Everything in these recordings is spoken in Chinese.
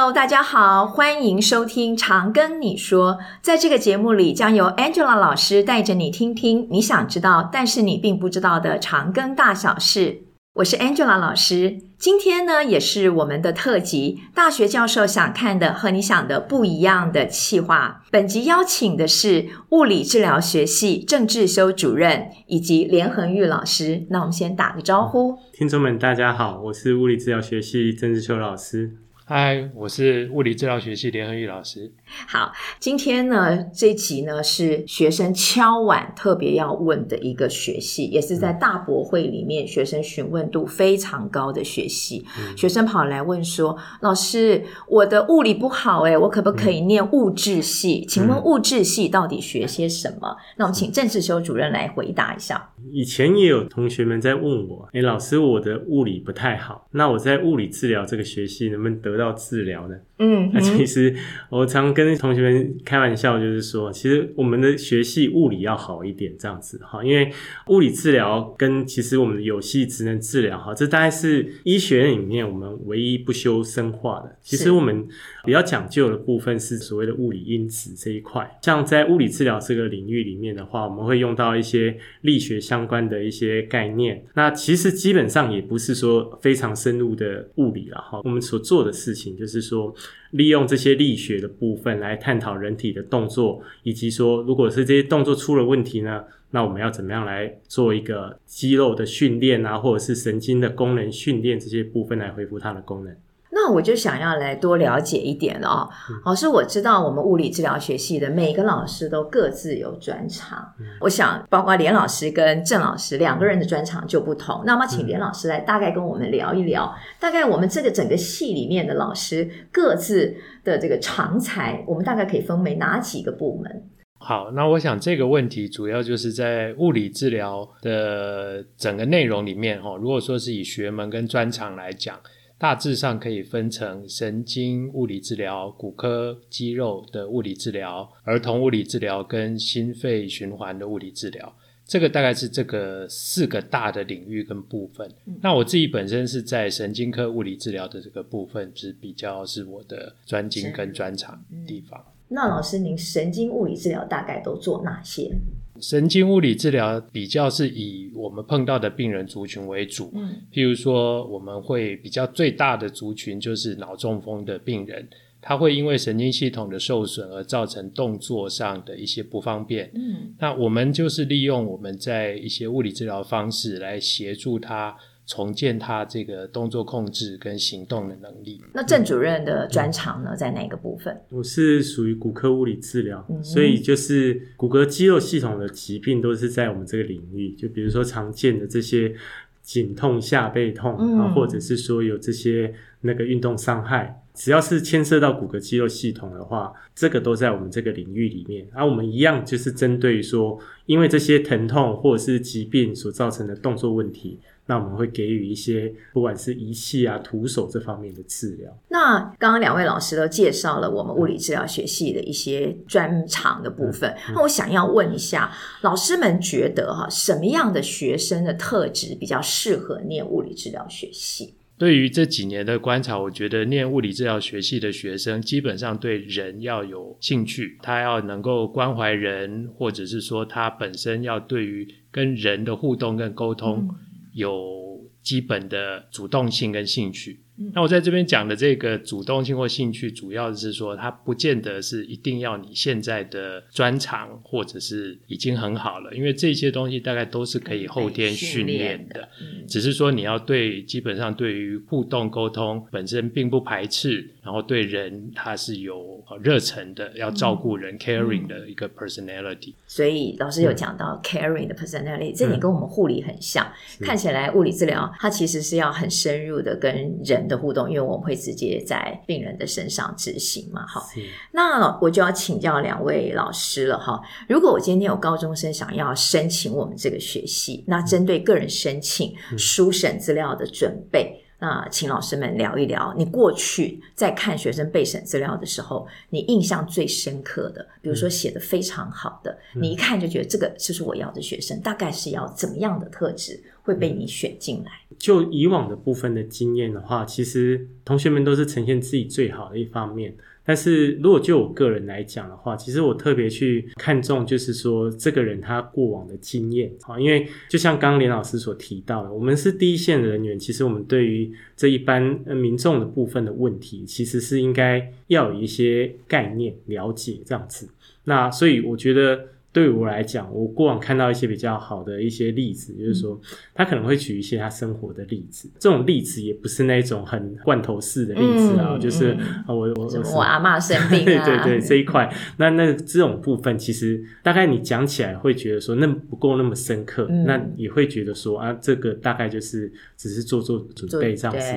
Hello，大家好，欢迎收听《长庚你说》。在这个节目里，将由 Angela 老师带着你听听你想知道，但是你并不知道的长庚大小事。我是 Angela 老师，今天呢也是我们的特辑，大学教授想看的和你想的不一样的企划。本集邀请的是物理治疗学系郑志修主任以及连恒玉老师。那我们先打个招呼，听众们大家好，我是物理治疗学系郑志修老师。嗨，我是物理治疗学系连横玉老师。好，今天呢这一集呢是学生敲碗特别要问的一个学系，也是在大博会里面学生询问度非常高的学系。嗯、学生跑来问说：“老师，我的物理不好诶，我可不可以念物质系？嗯、请问物质系到底学些什么？”嗯、那我们请郑志修主任来回答一下。以前也有同学们在问我：“诶，老师，我的物理不太好，那我在物理治疗这个学系能不能得？”到治疗的，嗯，那其实我常跟同学们开玩笑，就是说，其实我们的学系物理要好一点，这样子哈，因为物理治疗跟其实我们的有系职能治疗哈，这大概是医学院里面我们唯一不修生化的。其实我们比较讲究的部分是所谓的物理因子这一块，像在物理治疗这个领域里面的话，我们会用到一些力学相关的一些概念。那其实基本上也不是说非常深入的物理了哈，我们所做的是。事情就是说，利用这些力学的部分来探讨人体的动作，以及说，如果是这些动作出了问题呢，那我们要怎么样来做一个肌肉的训练啊，或者是神经的功能训练这些部分来恢复它的功能。那我就想要来多了解一点了哦。老师，我知道我们物理治疗学系的每个老师都各自有专长。我想，包括连老师跟郑老师两个人的专长就不同。那么，请连老师来大概跟我们聊一聊，大概我们这个整个系里面的老师各自的这个长才，我们大概可以分为哪几个部门？好，那我想这个问题主要就是在物理治疗的整个内容里面哈。如果说是以学门跟专长来讲。大致上可以分成神经物理治疗、骨科肌肉的物理治疗、儿童物理治疗跟心肺循环的物理治疗。这个大概是这个四个大的领域跟部分。嗯、那我自己本身是在神经科物理治疗的这个部分是比较是我的专精跟专长的地方。嗯、那老师，您神经物理治疗大概都做哪些？神经物理治疗比较是以我们碰到的病人族群为主，嗯，譬如说我们会比较最大的族群就是脑中风的病人，他会因为神经系统的受损而造成动作上的一些不方便，嗯，那我们就是利用我们在一些物理治疗方式来协助他。重建他这个动作控制跟行动的能力。那郑主任的专长呢，在哪个部分？我是属于骨科物理治疗，嗯、所以就是骨骼肌肉系统的疾病都是在我们这个领域。就比如说常见的这些颈痛、下背痛啊，嗯、或者是说有这些那个运动伤害，只要是牵涉到骨骼肌肉系统的话，这个都在我们这个领域里面。而、啊、我们一样就是针对说，因为这些疼痛或者是疾病所造成的动作问题。那我们会给予一些不管是仪器啊、徒手这方面的治疗。那刚刚两位老师都介绍了我们物理治疗学系的一些专长的部分。嗯嗯、那我想要问一下，老师们觉得哈，什么样的学生的特质比较适合念物理治疗学系？对于这几年的观察，我觉得念物理治疗学系的学生基本上对人要有兴趣，他要能够关怀人，或者是说他本身要对于跟人的互动跟沟通。嗯有基本的主动性跟兴趣。那我在这边讲的这个主动性或兴趣，主要是说它不见得是一定要你现在的专长或者是已经很好了，因为这些东西大概都是可以后天训练的。只是说你要对基本上对于互动沟通本身并不排斥，然后对人他是有热忱的，要照顾人、嗯、caring 的一个 personality。所以老师有讲到 caring 的 personality，、嗯、这点跟我们护理很像。嗯、看起来物理治疗它其实是要很深入的跟人的互动，因为我们会直接在病人的身上执行嘛，哈。那我就要请教两位老师了，哈。如果我今天有高中生想要申请我们这个学系，那针对个人申请、书审资料的准备，那请老师们聊一聊，你过去在看学生备审资料的时候，你印象最深刻的，比如说写的非常好的，嗯、你一看就觉得这个就是我要的学生，大概是要怎么样的特质会被你选进来？就以往的部分的经验的话，其实同学们都是呈现自己最好的一方面。但是如果就我个人来讲的话，其实我特别去看重，就是说这个人他过往的经验啊，因为就像刚刚连老师所提到的，我们是第一线人员，其实我们对于这一般民众的部分的问题，其实是应该要有一些概念了解这样子。那所以我觉得。对于我来讲，我过往看到一些比较好的一些例子，就是说他可能会举一些他生活的例子。这种例子也不是那种很罐头式的例子啊，嗯、就是我我我，我阿妈生病啊，对对对，这一块，那那这种部分其实大概你讲起来会觉得说那不够那么深刻，嗯、那也会觉得说啊，这个大概就是只是做做准备这样子，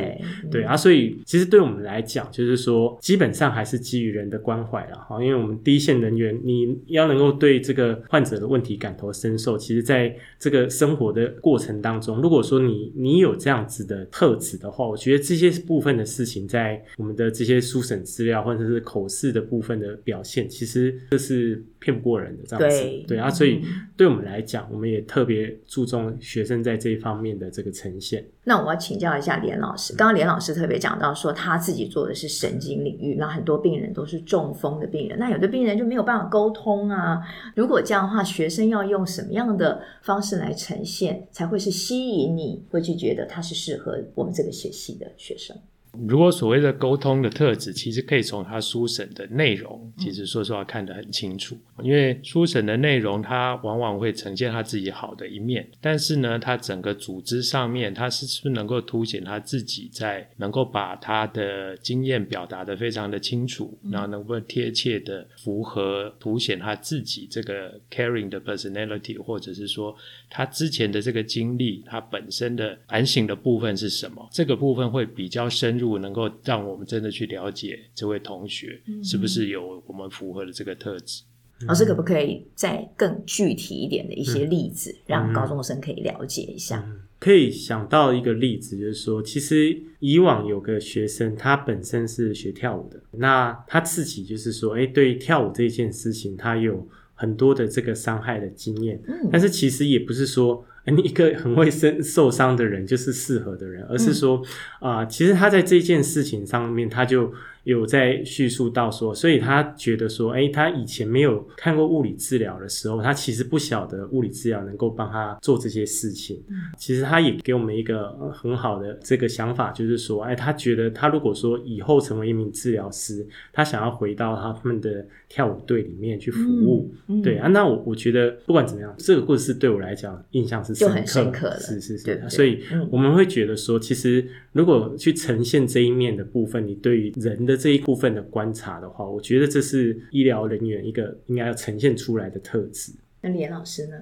对，对啊，所以其实对我们来讲，就是说基本上还是基于人的关怀了哈，因为我们第一线人员，你要能够对这个。患者的问题感同身受，其实在这个生活的过程当中，如果说你你有这样子的特质的话，我觉得这些部分的事情，在我们的这些书审资料或者是口试的部分的表现，其实这是骗不过人的这样子。对，对啊，所以对我们来讲，我们也特别注重学生在这一方面的这个呈现。那我要请教一下连老师，刚刚连老师特别讲到说他自己做的是神经领域，那很多病人都是中风的病人，那有的病人就没有办法沟通啊。如果这样的话，学生要用什么样的方式来呈现，才会是吸引你会去觉得他是适合我们这个学系的学生？如果所谓的沟通的特质，其实可以从他书审的内容，其实说实话看得很清楚。因为书审的内容，它往往会呈现他自己好的一面，但是呢，他整个组织上面，他是是不是能够凸显他自己在能够把他的经验表达得非常的清楚，然后能够贴切的符合凸显他自己这个 caring 的 personality，或者是说他之前的这个经历，他本身的反省的部分是什么？这个部分会比较深。如果能够让我们真的去了解这位同学是不是有我们符合的这个特质，嗯、老师可不可以再更具体一点的一些例子，嗯、让高中生可以了解一下？嗯、可以想到一个例子，就是说，其实以往有个学生，他本身是学跳舞的，那他自己就是说，哎，对于跳舞这件事情，他有很多的这个伤害的经验，嗯、但是其实也不是说。你一个很会受受伤的人就是适合的人，而是说啊、其实他在这件事情上面，他就。有在叙述到说，所以他觉得说，哎，他以前没有看过物理治疗的时候，他其实不晓得物理治疗能够帮他做这些事情。嗯，其实他也给我们一个很好的这个想法，就是说，哎，他觉得他如果说以后成为一名治疗师，他想要回到他们的跳舞队里面去服务。嗯，对啊，那我我觉得不管怎么样，这个故事对我来讲印象是深刻，就很深刻的，是是是。对对对，所以我们会觉得说，其实如果去呈现这一面的部分，你对于人的。这一部分的观察的话，我觉得这是医疗人员一个应该要呈现出来的特质。那连老师呢？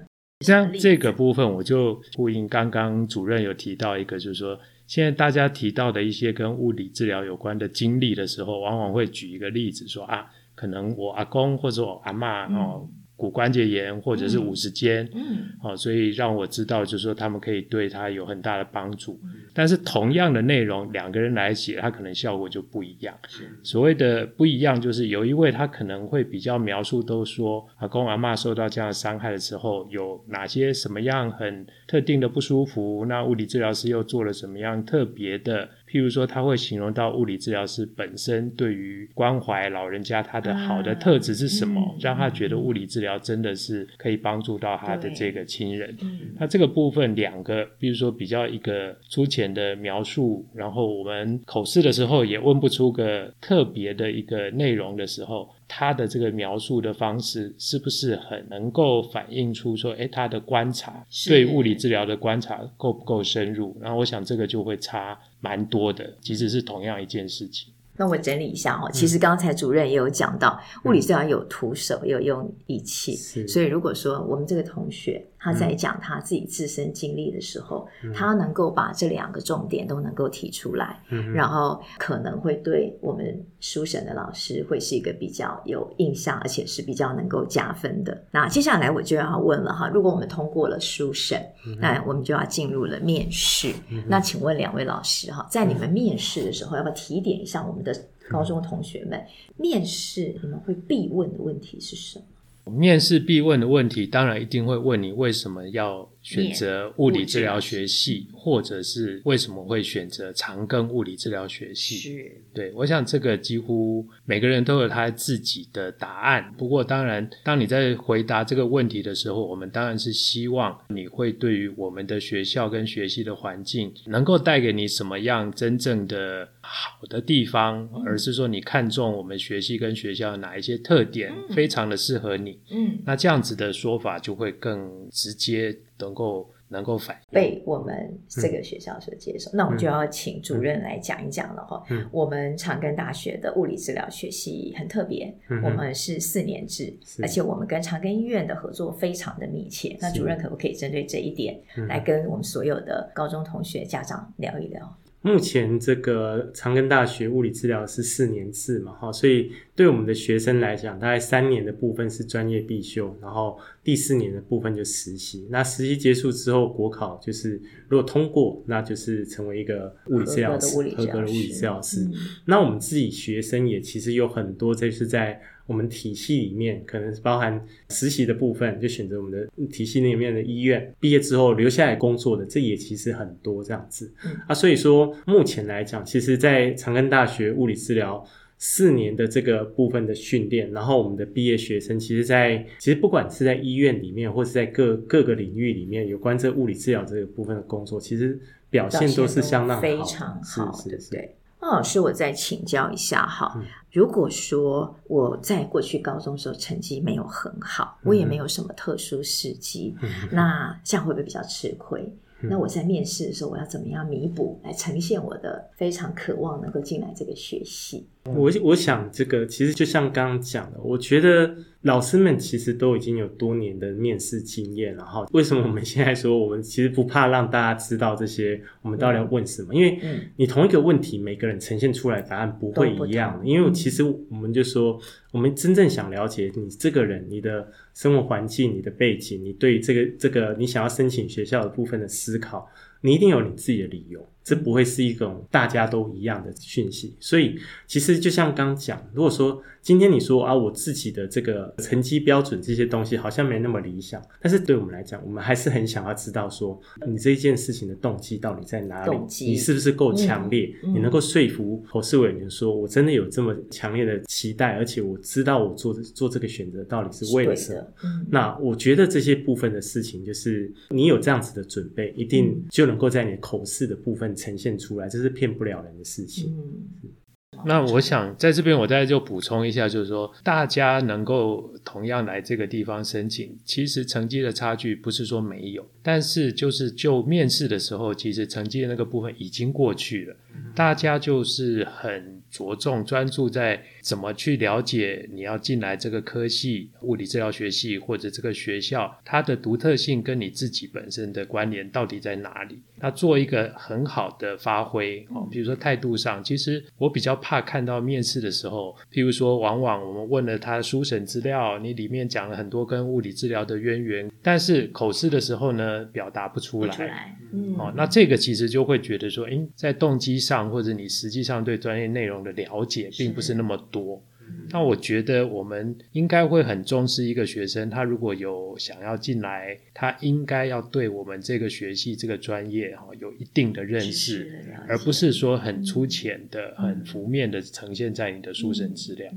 像这个部分，我就呼应刚刚主任有提到一个，就是说，现在大家提到的一些跟物理治疗有关的经历的时候，往往会举一个例子说啊，可能我阿公或者我阿妈哦。嗯骨关节炎或者是五十肩，嗯，好、哦，所以让我知道，就是说他们可以对他有很大的帮助。嗯、但是同样的内容，两个人来写，他可能效果就不一样。所谓的不一样，就是有一位他可能会比较描述，都说阿公阿嬷受到这样的伤害的时候，有哪些什么样很特定的不舒服，那物理治疗师又做了什么样特别的。譬如说，他会形容到物理治疗师本身对于关怀老人家他的好的特质是什么，啊嗯、让他觉得物理治疗真的是可以帮助到他的这个亲人。那这个部分两个，比如说比较一个粗浅的描述，然后我们口试的时候也问不出个特别的一个内容的时候。他的这个描述的方式是不是很能够反映出说，哎，他的观察对物理治疗的观察够不够深入？然后我想这个就会差蛮多的，即使是同样一件事情。那我整理一下哦，其实刚才主任也有讲到，物理治疗有徒手，也有用仪器，所以如果说我们这个同学他在讲他自己自身经历的时候，他能够把这两个重点都能够提出来，然后可能会对我们书审的老师会是一个比较有印象，而且是比较能够加分的。那接下来我就要问了哈，如果我们通过了书审，那我们就要进入了面试。那请问两位老师哈，在你们面试的时候，要不要提点一下我们的？高中同学们面试，你们会必问的问题是什么？面试必问的问题，当然一定会问你为什么要选择物理治疗学系，或者是为什么会选择长庚物理治疗学系？是对，我想这个几乎每个人都有他自己的答案。不过，当然，当你在回答这个问题的时候，我们当然是希望你会对于我们的学校跟学习的环境能够带给你什么样真正的好的地方，而是说你看中我们学系跟学校哪一些特点，非常的适合你。嗯，那这样子的说法就会更直接，能够能够反被我们这个学校所接受。嗯、那我们就要请主任来讲一讲了哈。嗯，我们长庚大学的物理治疗学系很特别，嗯、我们是四年制，而且我们跟长庚医院的合作非常的密切。那主任可不可以针对这一点来跟我们所有的高中同学家长聊一聊？目前这个长庚大学物理治疗是四年制嘛，哈，所以对我们的学生来讲，大概三年的部分是专业必修，然后第四年的部分就实习。那实习结束之后，国考就是如果通过，那就是成为一个物理治疗师，合格的物理治疗师。嗯、那我们自己学生也其实有很多，这是在。我们体系里面可能是包含实习的部分，就选择我们的体系里面的医院，毕业之后留下来工作的，这也其实很多这样子。嗯、啊，所以说目前来讲，其实，在长庚大学物理治疗四年的这个部分的训练，然后我们的毕业学生，其实在其实不管是在医院里面，或是在各各个领域里面，有关这物理治疗这个部分的工作，其实表现都是相当好，非常好，是是是。对。那老师，我再请教一下哈。嗯、如果说我在过去高中时候成绩没有很好，嗯、我也没有什么特殊事迹，嗯、那这样会不会比较吃亏？嗯、那我在面试的时候，我要怎么样弥补，来呈现我的非常渴望能够进来这个学系？我我想这个其实就像刚刚讲的，我觉得老师们其实都已经有多年的面试经验然后。为什么我们现在说我们其实不怕让大家知道这些？我们到底要问什么？因为你同一个问题，每个人呈现出来答案不会一样。因为其实我们就说，我们真正想了解你这个人，你的生活环境、你的背景，你对这个这个你想要申请学校的部分的思考，你一定有你自己的理由。这不会是一种大家都一样的讯息，所以其实就像刚讲，如果说今天你说啊，我自己的这个成绩标准这些东西好像没那么理想，但是对我们来讲，我们还是很想要知道说，你这一件事情的动机到底在哪里？动机，你是不是够强烈？你能够说服侯世委员说我真的有这么强烈的期待，而且我知道我做做这个选择到底是为了什么？嗯、那我觉得这些部分的事情，就是你有这样子的准备，一定就能够在你的口试的部分。呈现出来，这是骗不了人的事情。嗯，那我想在这边，我再就补充一下，就是说，大家能够同样来这个地方申请，其实成绩的差距不是说没有，但是就是就面试的时候，其实成绩的那个部分已经过去了，大家就是很着重专注在。怎么去了解你要进来这个科系，物理治疗学系或者这个学校，它的独特性跟你自己本身的关联到底在哪里？那做一个很好的发挥哦，比如说态度上，其实我比较怕看到面试的时候，譬如说，往往我们问了他书审资料，你里面讲了很多跟物理治疗的渊源，但是口试的时候呢，表达不出来。出来嗯，哦，那这个其实就会觉得说，诶，在动机上或者你实际上对专业内容的了解，并不是那么多，那我觉得我们应该会很重视一个学生，他如果有想要进来，他应该要对我们这个学系这个专业哈有一定的认识，而不是说很粗浅的、很浮面的呈现在你的书审资料。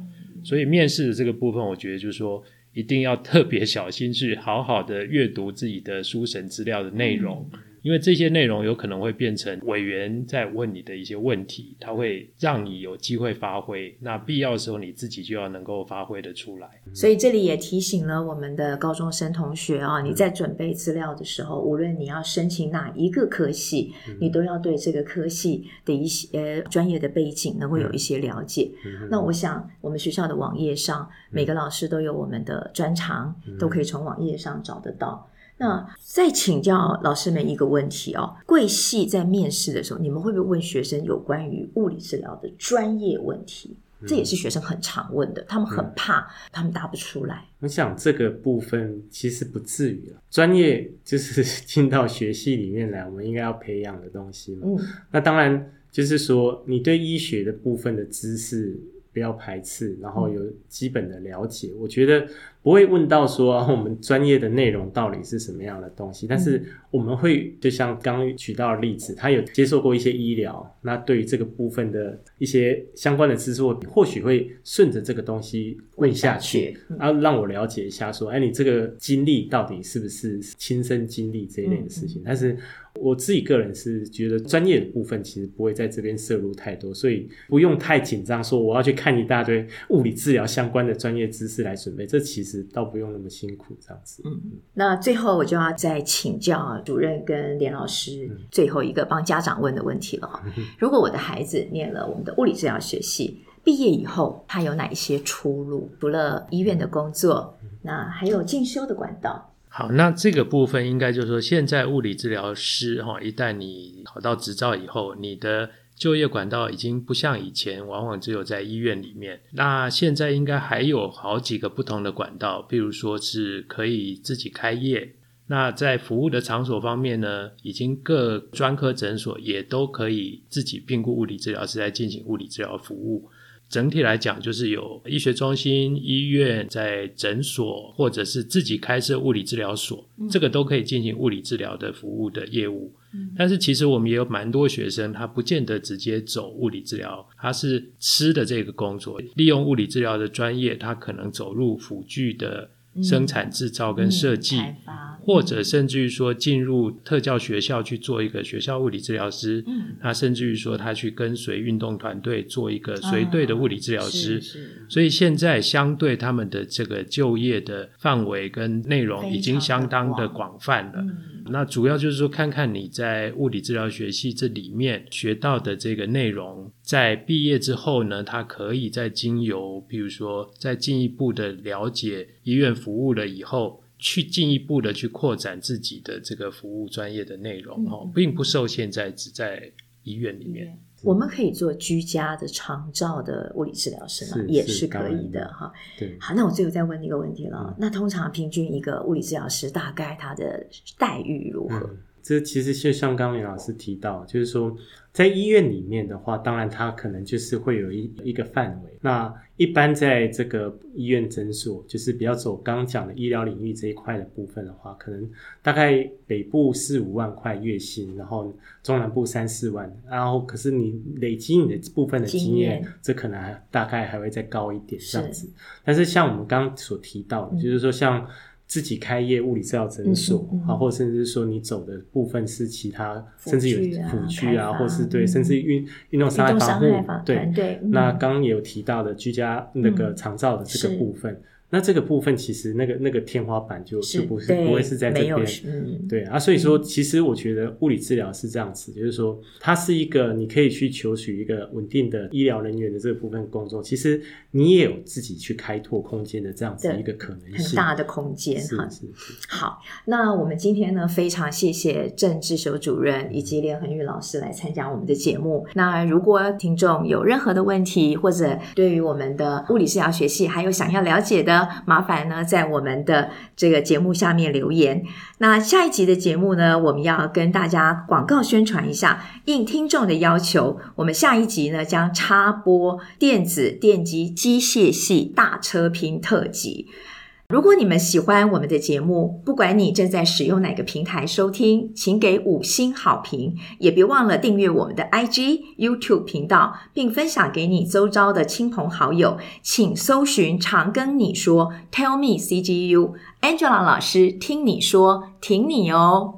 所以面试的这个部分，我觉得就是说一定要特别小心，去好好的阅读自己的书神资料的内容。因为这些内容有可能会变成委员在问你的一些问题，他会让你有机会发挥。那必要的时候，你自己就要能够发挥得出来。所以这里也提醒了我们的高中生同学啊，你在准备资料的时候，无论你要申请哪一个科系，你都要对这个科系的一些专业的背景能够有一些了解。那我想，我们学校的网页上每个老师都有我们的专长，都可以从网页上找得到。那再请教老师们一个问题哦，贵系在面试的时候，你们会不会问学生有关于物理治疗的专业问题？这也是学生很常问的，他们很怕他们答不出来。我想这个部分其实不至于了，专业就是进到学系里面来，我们应该要培养的东西嘛。嗯，那当然就是说，你对医学的部分的知识不要排斥，然后有基本的了解，我觉得。不会问到说我们专业的内容到底是什么样的东西，但是我们会就像刚刚举到的例子，他有接受过一些医疗，那对于这个部分的一些相关的知识，或许会顺着这个东西问下去，然后让我了解一下说，哎，你这个经历到底是不是亲身经历这一类的事情？但是我自己个人是觉得专业的部分其实不会在这边摄入太多，所以不用太紧张，说我要去看一大堆物理治疗相关的专业知识来准备，这其实。倒不用那么辛苦，这样子。嗯，那最后我就要再请教主任跟连老师最后一个帮家长问的问题了。哈，如果我的孩子念了我们的物理治疗学系，毕业以后他有哪一些出路？除了医院的工作，那还有进修的管道。好，那这个部分应该就是说，现在物理治疗师哈，一旦你考到执照以后，你的。就业管道已经不像以前，往往只有在医院里面。那现在应该还有好几个不同的管道，譬如说是可以自己开业。那在服务的场所方面呢，已经各专科诊所也都可以自己评估物理治疗师来进行物理治疗服务。整体来讲，就是有医学中心、医院在诊所，或者是自己开设物理治疗所，这个都可以进行物理治疗的服务的业务。但是其实我们也有蛮多学生，他不见得直接走物理治疗，他是吃的这个工作，利用物理治疗的专业，他可能走入辅具的生产制造跟设计。或者甚至于说进入特教学校去做一个学校物理治疗师，嗯，那甚至于说他去跟随运动团队做一个随队的物理治疗师，嗯，所以现在相对他们的这个就业的范围跟内容已经相当的广泛了。那主要就是说，看看你在物理治疗学系这里面学到的这个内容，在毕业之后呢，他可以在经由，比如说在进一步的了解医院服务了以后。去进一步的去扩展自己的这个服务专业的内容哦，并不受限在只在医院里面。我们可以做居家的长照的物理治疗师吗？也是可以的哈。对，好，那我最后再问一个问题了。那通常平均一个物理治疗师大概他的待遇如何？这其实就像刚连老师提到，就是说，在医院里面的话，当然它可能就是会有一一个范围。那一般在这个医院诊所，就是比较走刚刚讲的医疗领域这一块的部分的话，可能大概北部四五万块月薪，然后中南部三四万，然后可是你累积你的部分的经验，经验这可能还大概还会再高一点这样子。是但是像我们刚刚所提到的，就是说像。自己开业物理治疗诊所啊，嗯啊、或甚至说你走的部分是其他，甚至有辅具啊，或是对，甚至运运动伤害防护，对对。那刚刚也有提到的居家那个长照的这个部分。那这个部分其实那个那个天花板就就不是不会是在这边，嗯，对啊，所以说其实我觉得物理治疗是这样子，就是说它是一个你可以去求取一个稳定的医疗人员的这个部分工作，其实你也有自己去开拓空间的这样子一个可能性，很大的空间哈。好，那我们今天呢非常谢谢郑志守主任以及连恒玉老师来参加我们的节目。那如果听众有任何的问题，或者对于我们的物理治疗学系还有想要了解的，麻烦呢，在我们的这个节目下面留言。那下一集的节目呢，我们要跟大家广告宣传一下，应听众的要求，我们下一集呢将插播电子电机机械系大车拼特辑。如果你们喜欢我们的节目，不管你正在使用哪个平台收听，请给五星好评，也别忘了订阅我们的 IG、YouTube 频道，并分享给你周遭的亲朋好友。请搜寻“常跟你说 ”，Tell me CGU，Angela 老师听你说，挺你哦。